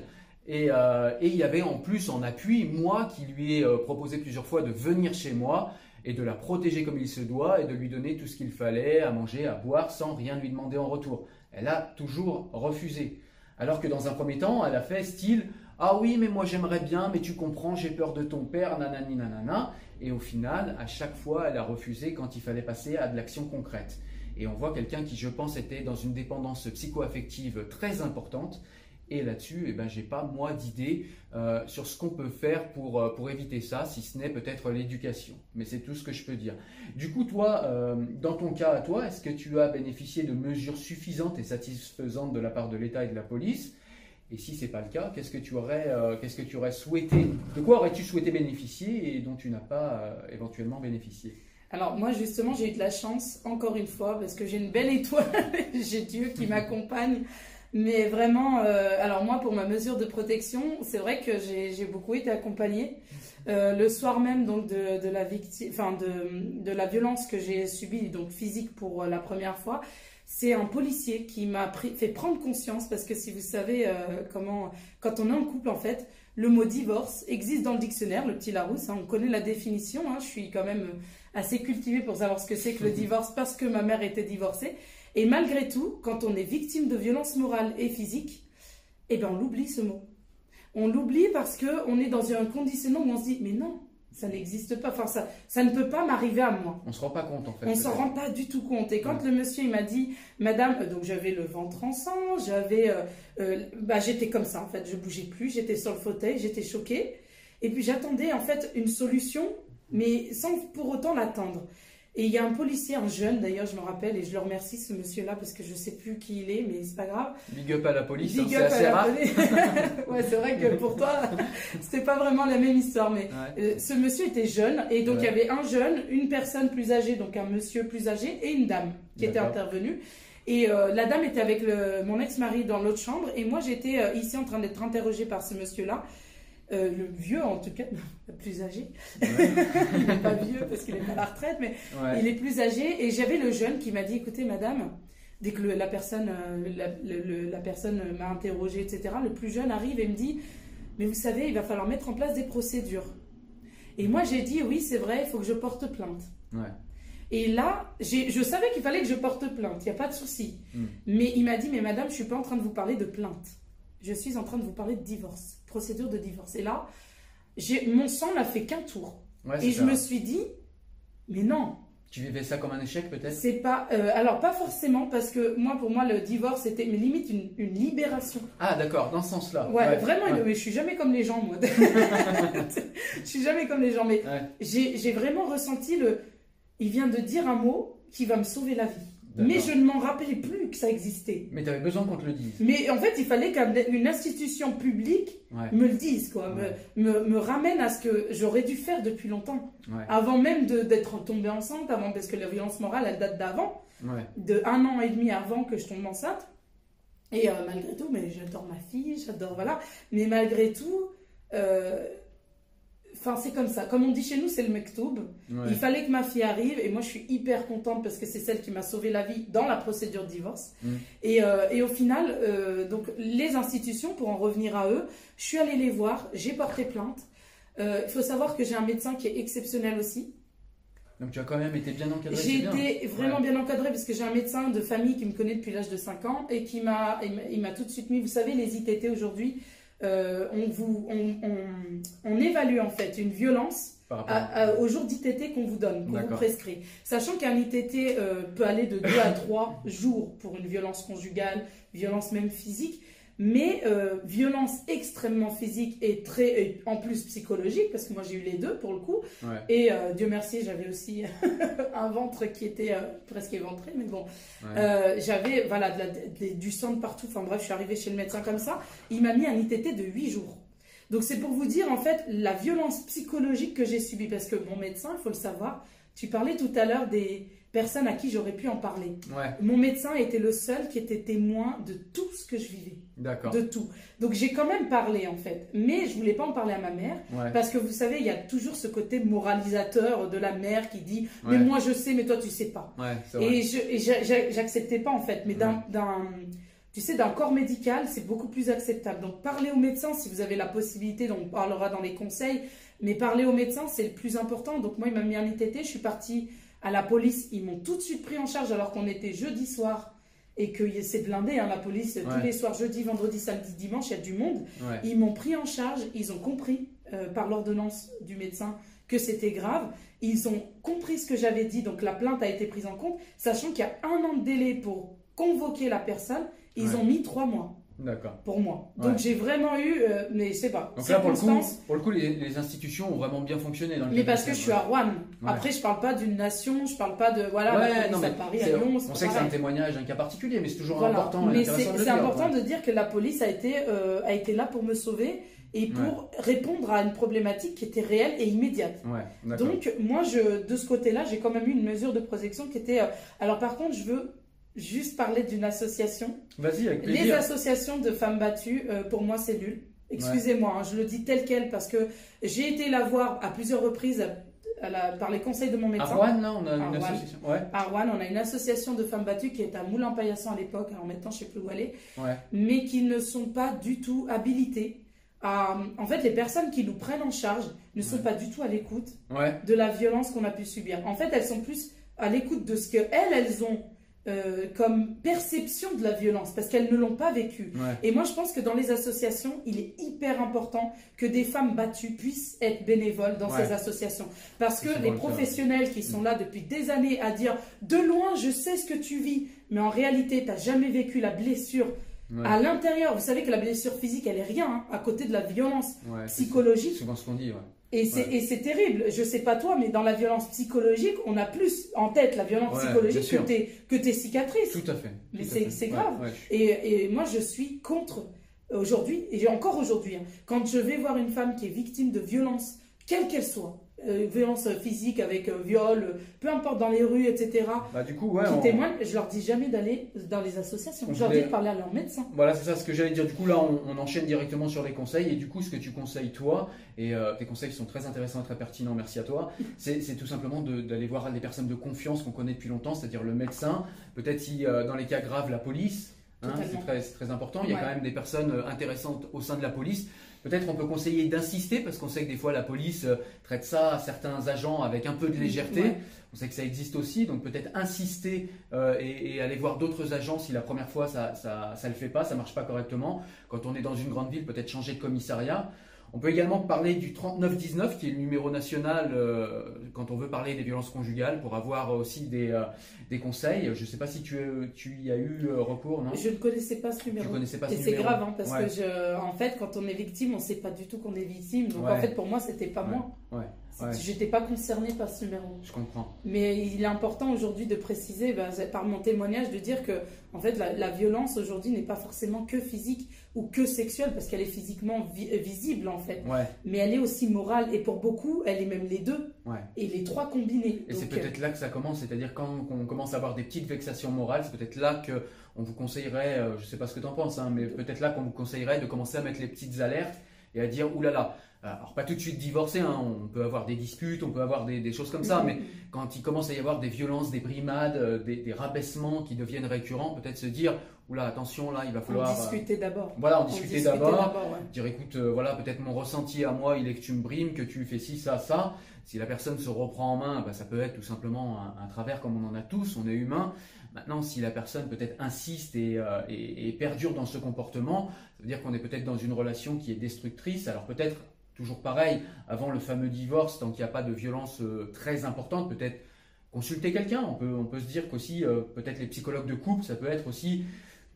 Et, euh, et il y avait en plus en appui, moi qui lui ai proposé plusieurs fois de venir chez moi et de la protéger comme il se doit et de lui donner tout ce qu'il fallait à manger, à boire, sans rien lui demander en retour. Elle a toujours refusé. Alors que dans un premier temps, elle a fait style Ah oui, mais moi j'aimerais bien, mais tu comprends, j'ai peur de ton père, nanani nanana. Et au final, à chaque fois, elle a refusé quand il fallait passer à de l'action concrète. Et on voit quelqu'un qui, je pense, était dans une dépendance psychoaffective très importante. Et là-dessus, eh ben, j'ai pas moi d'idée euh, sur ce qu'on peut faire pour, euh, pour éviter ça, si ce n'est peut-être l'éducation. Mais c'est tout ce que je peux dire. Du coup, toi, euh, dans ton cas à toi, est-ce que tu as bénéficié de mesures suffisantes et satisfaisantes de la part de l'État et de la police? Et si c'est pas le cas, qu'est-ce que tu aurais, qu'est-ce que tu aurais souhaité De quoi aurais-tu souhaité bénéficier et dont tu n'as pas éventuellement bénéficié? Alors moi justement j'ai eu de la chance encore une fois parce que j'ai une belle étoile, j'ai Dieu qui m'accompagne. Mais vraiment, euh, alors moi pour ma mesure de protection, c'est vrai que j'ai j'ai beaucoup été accompagnée. Euh, le soir même donc de, de la victime, enfin de, de la violence que j'ai subie donc physique pour la première fois, c'est un policier qui m'a pris- fait prendre conscience parce que si vous savez euh, comment quand on est en couple en fait, le mot divorce existe dans le dictionnaire, le petit Larousse, hein, on connaît la définition. hein, je suis quand même assez cultivée pour savoir ce que c'est que le divorce parce que ma mère était divorcée. Et malgré tout, quand on est victime de violences morales et physiques, eh ben on l'oublie ce mot. On l'oublie parce que on est dans un conditionnement où on se dit mais non, ça n'existe pas. Enfin ça, ça ne peut pas m'arriver à moi. On se rend pas compte en fait. On s'en rend pas du tout compte. Et quand le monsieur il m'a dit, Madame, euh, donc j'avais le ventre en sang, j'avais, euh, euh, bah j'étais comme ça en fait, je bougeais plus, j'étais sur le fauteuil, j'étais choquée. Et puis j'attendais en fait une solution, mais sans pour autant l'attendre. Et il y a un policier, un jeune d'ailleurs, je me rappelle, et je le remercie ce monsieur-là parce que je sais plus qui il est, mais c'est pas grave. Big up à la police, hein, c'est assez rare. ouais, c'est vrai que pour toi, c'était pas vraiment la même histoire, mais Ouais. euh, ce monsieur était jeune et donc il y avait un jeune, une personne plus âgée, donc un monsieur plus âgé et une dame qui était intervenue. Et euh, la dame était avec le- mon ex-mari dans l'autre chambre et moi j'étais euh, ici en train d'être interrogée par ce monsieur-là. Euh, le vieux en tout cas, le plus âgé. il n'est pas vieux parce qu'il est pas à la retraite, mais Ouais. il est plus âgé. Et j'avais le jeune qui m'a dit écoutez, madame, dès que le- la personne, euh, la, le- le- la personne m'a interrogé, etc., le plus jeune arrive et me dit mais vous savez, il va falloir mettre en place des procédures. Et moi, j'ai dit oui, c'est vrai, il faut que je porte plainte. Ouais. Et là, je savais qu'il fallait que je porte plainte, il n'y a pas de souci. Mm. Mais il m'a dit, mais madame, je suis pas en train de vous parler de plainte. Je suis en train de vous parler de divorce, procédure de divorce. Et là, mon sang n'a fait qu'un tour. Ouais, Et je ça. me suis dit, mais non, Tu vivais ça comme un échec peut-être? C'est pas. euh, alors, pas forcément, parce que moi, pour moi, le divorce, c'était mais limite une, une libération. Ah d'accord, dans ce sens-là. Ouais, vraiment, ouais. mais je suis jamais comme les gens, moi. je suis jamais comme les gens, mais j'ai vraiment ressenti le. Il vient de dire un mot qui va me sauver la vie. Mais je ne m'en rappelais plus que ça existait. Mais tu avais besoin qu'on te le dise. Mais en fait, il fallait qu'une institution publique Ouais. me le dise, quoi, Ouais. me, me, me ramène à ce que j'aurais dû faire depuis longtemps. Ouais. Avant même d'être tombée enceinte, avant, parce que la violence morale, elle date d'avant, de un an et demi avant que je tombe enceinte. Et euh, malgré tout, mais j'adore ma fille, j'adore, voilà. Mais malgré tout, euh, enfin, c'est comme ça. Comme on dit chez nous, c'est le mektoub. Ouais. Il fallait que ma fille arrive et moi je suis hyper contente parce que c'est celle qui m'a sauvé la vie dans la procédure de divorce. Mm. Et, euh, et au final, euh, donc les institutions, pour en revenir à eux, je suis allée les voir, j'ai porté plainte. Euh, Il faut savoir que j'ai un médecin qui est exceptionnel aussi. Donc tu as quand même été bien encadré. J'ai bien. été vraiment Ouais. bien encadrée parce que j'ai un médecin de famille qui me connaît depuis l'âge de 5 ans et qui m'a tout de suite mis, vous savez, les ITT aujourd'hui, on, vous, on, on, évalue en fait une violence au jour d'ITT qu'on vous donne, qu'on vous prescrit. Sachant qu'un ITT peut aller de 2 à 3 jours pour une violence conjugale, violence même physique mais euh, violence extrêmement physique et très en plus psychologique parce que moi j'ai eu les deux pour le coup. Et euh, Dieu merci j'avais aussi un ventre qui était euh, presque éventré mais bon. J'avais voilà du sang de partout. Enfin bref je suis arrivée chez le médecin comme ça. Il m'a mis un ITT de 8 jours. Donc c'est pour vous dire en fait la violence psychologique que j'ai subie. Parce que mon médecin il faut le savoir tu parlais tout à l'heure des personne à qui j'aurais pu en parler. Mon médecin était le seul qui était témoin de tout ce que je vivais. D'accord. De tout. Donc j'ai quand même parlé en fait, mais je voulais pas en parler à ma mère parce que vous savez, il y a toujours ce côté moralisateur de la mère qui dit mais moi je sais mais toi tu sais pas. et j'acceptais pas en fait, mais d'un tu sais, d'un corps médical, c'est beaucoup plus acceptable. Donc, parlez au médecin si vous avez la possibilité, donc on parlera dans les conseils, mais parler au médecin, c'est le plus important. Donc, moi, il m'a mis un ITT, je suis partie à la police, ils m'ont tout de suite pris en charge alors qu'on était jeudi soir et que c'est blindé, hein, la police, tous les soirs, jeudi, vendredi, samedi, dimanche, il y a du monde. Ils m'ont pris en charge, ils ont compris euh, par l'ordonnance du médecin que c'était grave. Ils ont compris ce que j'avais dit, donc la plainte a été prise en compte, sachant qu'il y a un an de délai pour convoquer la personne. Ils ont mis trois mois. D'accord. Pour moi. Donc j'ai vraiment eu, euh, mais sais pas. Donc là, pour le coup, pour le coup les, institutions ont vraiment bien fonctionné dans le Mais parce que je suis à Rouen. Après, je parle pas d'une nation, je parle pas de. Voilà, ouais, non, mais Paris, à Lyon. On sait que c'est un témoignage, un cas particulier, mais c'est toujours important. Mais c'est important de dire que la police a été, euh, a été là pour me sauver et pour répondre à une problématique qui était réelle et immédiate. Ouais, Donc, moi, je, de ce côté-là, j'ai quand même eu une mesure de protection qui était. Euh, alors, par contre, je veux juste parler d'une association. Vas-y, avec plaisir. Les associations de femmes battues, euh, pour moi, c'est nul. Excusez-moi, hein, je le dis tel quel parce que j'ai été la voir à plusieurs reprises par les conseils de mon médecin. À Rouen, on a une association. Ouais. À Rouen, on a une association de femmes battues qui est à Moulin-Paillasson à l'époque, en temps, je ne sais plus où elle est, mais qui ne sont pas du tout habilitées. À... En fait, les personnes qui nous prennent en charge ne sont pas du tout à l'écoute de la violence qu'on a pu subir. En fait, elles sont plus à l'écoute de ce qu'elles, elles ont euh, comme perception de la violence parce qu'elles ne l'ont pas vécu. Et moi, je pense que dans les associations, il est hyper important que des femmes battues puissent être bénévoles dans ces associations. Parce que les professionnels qui sont là depuis des années à dire de loin, je sais ce que tu vis, mais en réalité, tu n'as jamais vécu la blessure. À l'intérieur, vous savez que la blessure physique, elle est rien hein, à côté de la violence psychologique. C'est souvent ce qu'on dit. Et c'est terrible. Je sais pas toi, mais dans la violence psychologique, on a plus en tête la violence psychologique que tes, que tes cicatrices. Tout à fait. Mais c'est grave. Et, et, moi, je suis contre aujourd'hui, et encore aujourd'hui, hein, quand je vais voir une femme qui est victime de violence, quelle qu'elle soit, euh, violence physique avec euh, viol, peu importe dans les rues, etc. Bah, du coup, ouais, qui témoignent, je leur dis jamais d'aller dans les associations. je leur dis de parler à leur médecin. Voilà, c'est ça ce que j'allais dire. Du coup, là, on, enchaîne directement sur les conseils. Et du coup, ce que tu conseilles, toi, et euh, tes conseils sont très intéressants et très pertinents, merci à toi, c'est tout simplement d'aller voir les personnes de confiance qu'on connaît depuis longtemps, c'est-à-dire le médecin, peut-être si dans les cas graves, la police. Hein, c'est très, très, important. Il y a quand même des personnes intéressantes au sein de la police. Peut-être on peut conseiller d'insister parce qu'on sait que des fois la police euh, traite ça à certains agents avec un peu de légèreté. On sait que ça existe aussi, donc peut-être insister euh, et, aller voir d'autres agents si la première fois ça ne le fait pas, ça marche pas correctement. Quand on est dans une grande ville, peut-être changer de commissariat. On peut également parler du 3919, qui est le numéro national euh, quand on veut parler des violences conjugales, pour avoir aussi des, euh, des conseils. Je ne sais pas si tu, tu y as eu euh, recours, non? Je ne connaissais pas ce numéro. Je connaissais pas Et c'est grave, hein, parce que je, en fait, quand on est victime, on ne sait pas du tout qu'on est victime. Donc en fait, pour moi, c'était pas moi. Ouais. Je n'étais pas concernée par ce numéro. Je comprends. Mais il est important aujourd'hui de préciser, bah, par mon témoignage, de dire que en fait, la, violence aujourd'hui n'est pas forcément que physique ou que sexuelle, parce qu'elle est physiquement visible en fait. Mais elle est aussi morale, et pour beaucoup, elle est même les deux. Et les trois combinés. Et c'est peut-être là que ça commence, c'est-à-dire quand on commence à avoir des petites vexations morales, c'est peut-être là que on vous conseillerait, euh, je ne sais pas ce que tu en penses, hein, mais peut-être là qu'on vous conseillerait de commencer à mettre les petites alertes et à dire oulala. Là là, alors pas tout de suite divorcer, hein, on peut avoir des disputes, on peut avoir des, choses comme ça, mais quand il commence à y avoir des violences, des brimades, euh, des, rabaissements qui deviennent récurrents, peut-être se dire, oula attention là, il va falloir... En discuter d'abord. Voilà, en discuter d'abord. Dire écoute, euh, voilà peut-être mon ressenti à moi, il est que tu me brimes, que tu fais ci, ça, ça. Si la personne se reprend en main, bah, ça peut être tout simplement un, travers comme on en a tous, on est humain. Maintenant, si la personne peut-être insiste et, euh, et- et perdure dans ce comportement, ça veut dire qu'on est peut-être dans une relation qui est destructrice. Alors peut-être, toujours pareil, avant le fameux divorce, tant qu'il n'y a pas de violence euh, très importante, peut-être consulter quelqu'un. On peut, on peut se dire qu'aussi, euh, peut-être les psychologues de couple, ça peut être aussi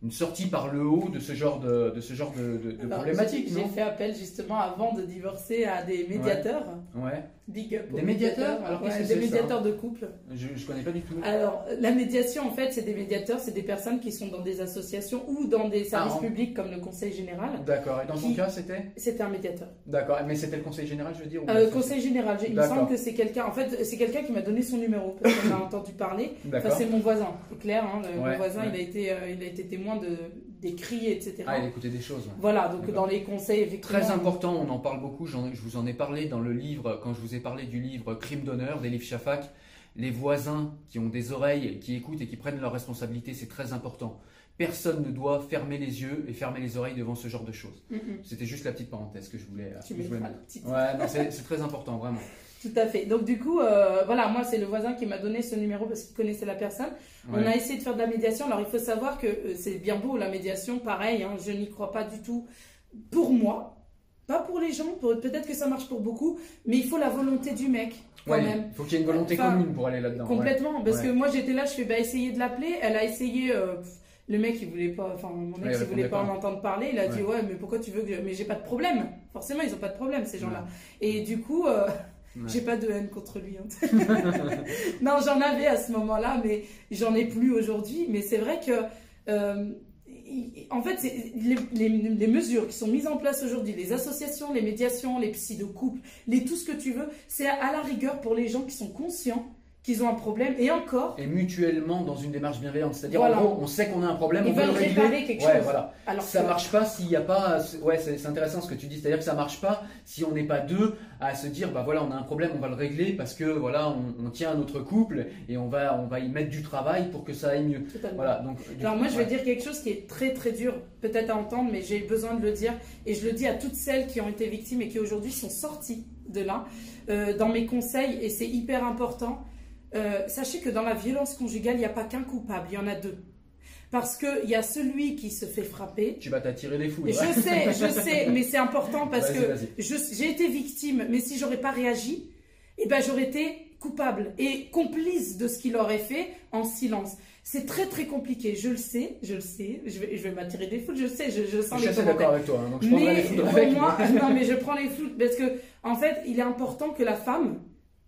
une sortie par le haut de ce genre de, de, ce genre de, de- de Alors, problématique, J'ai fait appel justement avant de divorcer à des médiateurs. Ouais, Big up. aux Des médiateurs Alors, Ouais, Des médiateurs de couple. je ne connais pas du tout. Alors, la médiation, en fait, c'est des médiateurs, c'est des personnes qui sont dans des associations ou dans des services Ah, en- publics comme le Conseil général. D'accord, et dans ton Qui- cas, c'était C'était un médiateur. D'accord, mais c'était le conseil général, je veux dire ou Euh, conseil général, il me semble que c'est quelqu'un. En fait, c'est quelqu'un qui m'a donné son numéro parce qu'on a entendu parler. Enfin, c'est mon voisin, c'est clair. hein, le- Ouais, mon voisin, ouais. il a été, euh, il a été témoin de des cris, etc. Ah, écoutait des choses. ouais. Voilà, donc dans les conseils, effectivement. Très important, on en parle beaucoup, je vous en ai parlé dans le livre, quand je vous ai parlé du livre Crime d'honneur d'Elif Shafak. Les voisins qui ont des oreilles, qui écoutent et qui prennent leurs responsabilités, c'est très important. Personne ne doit fermer les yeux et fermer les oreilles devant ce genre de choses. Mm. C'était juste la petite parenthèse que je voulais, Tu que je voulais mettras mettre. le petit- Ouais, c'est très important, vraiment. Tout à fait. Donc du coup, euh, voilà, moi c'est le voisin qui m'a donné ce numéro parce qu'il connaissait la personne. On a essayé de faire de la médiation. Alors il faut savoir que euh, c'est bien beau la médiation, pareil, hein, je n'y crois pas du tout pour moi. Pas pour les gens, peut-être que ça marche pour beaucoup, mais il faut la volonté du mec quand Ouais, même. Il faut qu'il y ait une volonté Enfin, commune pour aller là-dedans. ouais. Complètement, parce que moi j'étais là, je fais bah essayer de l'appeler, elle a essayé, euh, le mec il voulait pas, enfin mon Ouais, ex il voulait pas en entendre parler, il a dit Ouais. mais pourquoi tu veux que, je- mais j'ai pas de problème, forcément ils ont pas de problème ces gens-là, et du coup euh, J'ai pas de haine contre lui. hein. non j'en avais à ce moment-là, mais j'en ai plus aujourd'hui, mais c'est vrai que euh, en fait, les- les mesures qui sont mises en place aujourd'hui, les associations, les médiations, les psy de couple, les tout ce que tu veux, c'est à la rigueur pour les gens qui sont conscients qu'ils ont un problème. Et encore, Et mutuellement dans une démarche bienveillante. C'est-à-dire, Voilà. en gros, on sait qu'on a un problème, Ils on veut le régler. quelque Ouais, chose. voilà. alors Ça que- marche pas s'il n'y a pas. Ouais, c'est intéressant ce que tu dis. C'est-à-dire que ça marche pas si on n'est pas deux à se dire, bah voilà, on a un problème, on va le régler parce que voilà, on, on tient à notre couple et on va, on va y mettre du travail pour que ça aille mieux. Totalement. Voilà. Donc. Alors coup, moi je vais dire quelque chose qui est très très dur peut-être à entendre mais j'ai besoin de le dire et je le dis à toutes celles qui ont été victimes et qui aujourd'hui sont sorties de là euh, dans mes conseils et c'est hyper important. Euh, sachez que dans la violence conjugale il n'y a pas qu'un coupable, il y en a deux. Parce qu'il y a celui qui se fait frapper. Tu vas t'attirer des foules. Je sais, je sais, mais c'est important parce que je- j'ai été victime, mais si j'aurais pas réagi, eh ben j'aurais été coupable et complice de ce qu'il aurait fait en silence. C'est très très compliqué, je le sais, je le sais, je vais, je vais m'attirer des foudres, je le sais, je, je Je sens suis les assez commentaires. d'accord avec toi. hein, donc je Mais les avec. moi, non mais je prends les foudres parce que en fait, il est important que la femme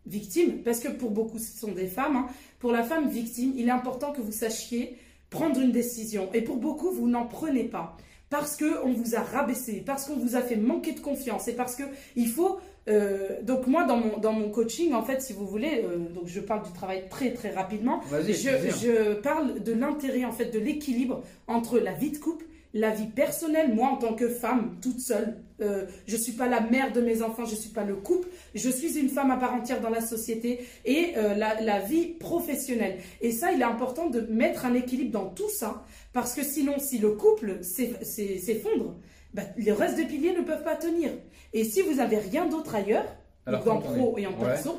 victime, parce que pour beaucoup ce sont des femmes, hein, pour la femme victime, il est important que vous sachiez prendre une décision. Et pour beaucoup, vous n'en prenez pas. Parce qu'on vous a rabaissé, parce qu'on vous a fait manquer de confiance, et parce que il faut. euh, donc moi, dans mon, dans mon coaching, en fait, si vous voulez, euh, donc je parle du travail très très rapidement. Je, je parle de l'intérêt, en fait, de l'équilibre entre la vie de couple, la vie personnelle. Moi, en tant que femme, toute seule, euh, je suis pas la mère de mes enfants, je suis pas le couple. Je suis une femme à part entière dans la société et euh, la, la vie professionnelle. Et ça, il est important de mettre un équilibre dans tout ça, parce que sinon, si le couple s'eff- s'eff- s'effondre, bah, le reste des piliers ne peuvent pas tenir. Et si vous avez rien d'autre ailleurs, Alors, en pro est- et en Ouais. perso,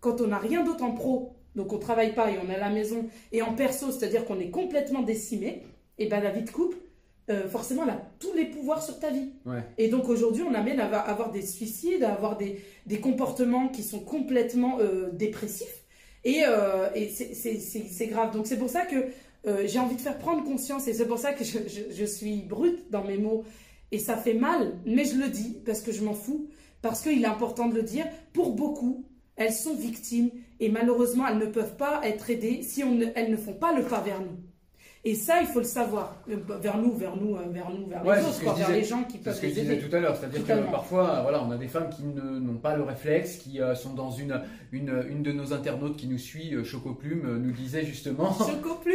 quand on n'a rien d'autre en pro, donc on travaille pas et on est à la maison, et en perso, c'est-à-dire qu'on est complètement décimé, et ben la vie de couple, euh, forcément, elle a tous les pouvoirs sur ta vie. Ouais. Et donc aujourd'hui, on amène à avoir- des suicides, à avoir des, des comportements qui sont complètement euh, dépressifs. Et, euh, et c'est- grave. Donc c'est pour ça que j'ai envie de faire prendre conscience et c'est pour ça que je, je- je suis brute dans mes mots. Et ça fait mal, mais je le dis parce que je m'en fous, parce qu'il est important de le dire. Pour beaucoup, elles sont victimes et malheureusement, elles ne peuvent pas être aidées si on ne- elles ne font pas le pas vers nous. Et ça, il faut le savoir. Euh, Vers nous, vers nous, euh, vers nous, vers Ouais, les c'est autres, quoi, je vers disais. les gens qui C'est peuvent ce que je disais aider. tout à l'heure, c'est-à-dire que parfois, voilà, on a des femmes qui ne- n'ont pas le réflexe, qui euh, sont dans une, une, une de nos internautes qui nous suit, Chocoplume, nous disait justement, Choco plus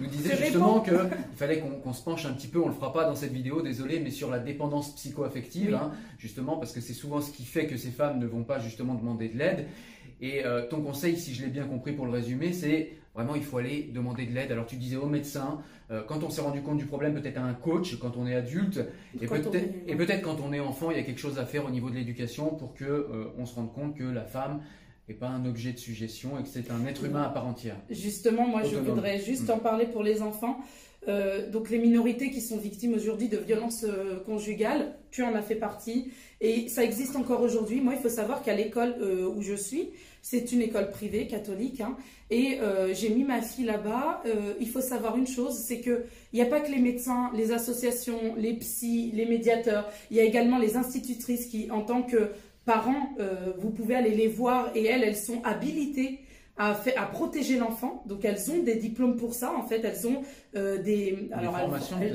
nous disait justement qu'il fallait qu'on se penche un petit peu, on le fera pas dans cette vidéo, désolé, mais sur la dépendance psychoaffective, Oui. hein, justement parce que c'est souvent ce qui fait que ces femmes ne vont pas justement demander de l'aide. Et euh, ton conseil, si je l'ai bien compris pour le résumer, c'est vraiment il faut aller demander de l'aide. Alors tu disais au médecin, euh, quand on s'est rendu compte du problème, peut-être à un coach quand on est adulte, et on peut-être est- et peut-être quand on est enfant, il y a quelque chose à faire au niveau de l'éducation pour que euh, on se rende compte que la femme et pas un objet de suggestion et que c'est un être humain à part entière. Justement, moi, je voudrais juste mm. en parler pour les enfants. Euh, donc les minorités qui sont victimes aujourd'hui de violences euh, conjugales, tu en as fait partie et ça existe encore aujourd'hui. Moi, il faut savoir qu'à l'école euh, où je suis, c'est une école privée catholique hein, et j'ai mis ma fille là-bas. il faut savoir une chose, c'est que il n'y a pas que les médecins, les associations, les psys, les médiateurs. Il y a également les institutrices qui, en tant que parents, vous pouvez aller les voir et elles, elles sont habilitées à, fait, à protéger l'enfant. Donc elles ont des diplômes pour ça. En fait, elles ont euh, des, alors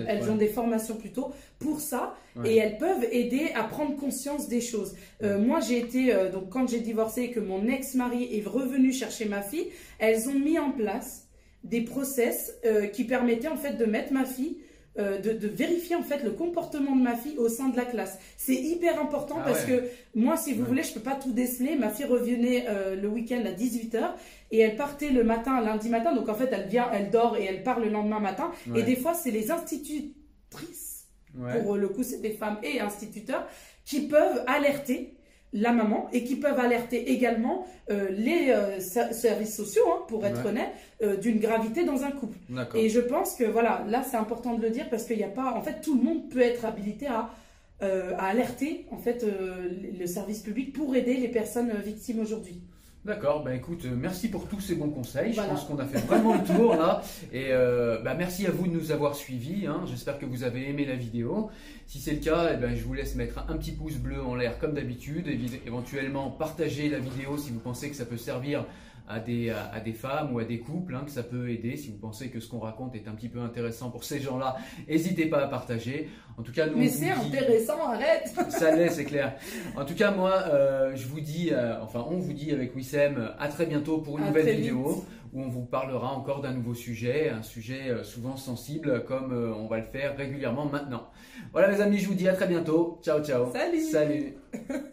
elles, ont des formations plutôt pour ça et elles peuvent aider à prendre conscience des choses. Euh, moi, j'ai été euh, donc quand j'ai divorcé et que mon ex-mari est revenu chercher ma fille, elles ont mis en place des process qui permettaient en fait de mettre ma fille euh, de, vérifier en fait le comportement de ma fille au sein de la classe. C'est hyper important ah parce que moi, si vous voulez, je peux pas tout déceler. Ma fille revenait euh, le week-end à 18h et elle partait le matin, lundi matin. Donc en fait, elle vient, elle dort et elle part le lendemain matin. Et des fois, c'est les institutrices, pour le coup, c'est des femmes et instituteurs, qui peuvent alerter la maman et qui peuvent alerter également euh, les euh, services sociaux, hein, pour être honnête, euh, d'une gravité dans un couple. Et je pense que voilà, là c'est important de le dire parce qu'il n'y a pas, en fait, tout le monde peut être habilité à, à alerter en fait le service public pour aider les personnes victimes aujourd'hui. D'accord, bah écoute, euh, merci pour tous ces bons conseils. Je pense qu'on a fait vraiment le tour là. Et euh, bah merci à vous de nous avoir suivis. Hein. J'espère que vous avez aimé la vidéo. Si c'est le cas, eh ben, je vous laisse mettre un petit pouce bleu en l'air comme d'habitude. Éventuellement, partager la vidéo si vous pensez que ça peut servir à des, à, des femmes ou à des couples, hein, que ça peut aider. Si vous pensez que ce qu'on raconte est un petit peu intéressant pour ces gens-là, n'hésitez pas à partager. En tout cas, nous, Mais c'est intéressant, arrête Ça l'est, c'est clair. En tout cas, moi, euh, je vous dis, euh, enfin, on vous dit avec Wissem, à très bientôt pour une nouvelle vidéo où on vous parlera encore d'un nouveau sujet, un sujet euh, souvent sensible comme on va le faire régulièrement maintenant. Voilà les amis, je vous dis à très bientôt. Ciao, ciao. Salut Salut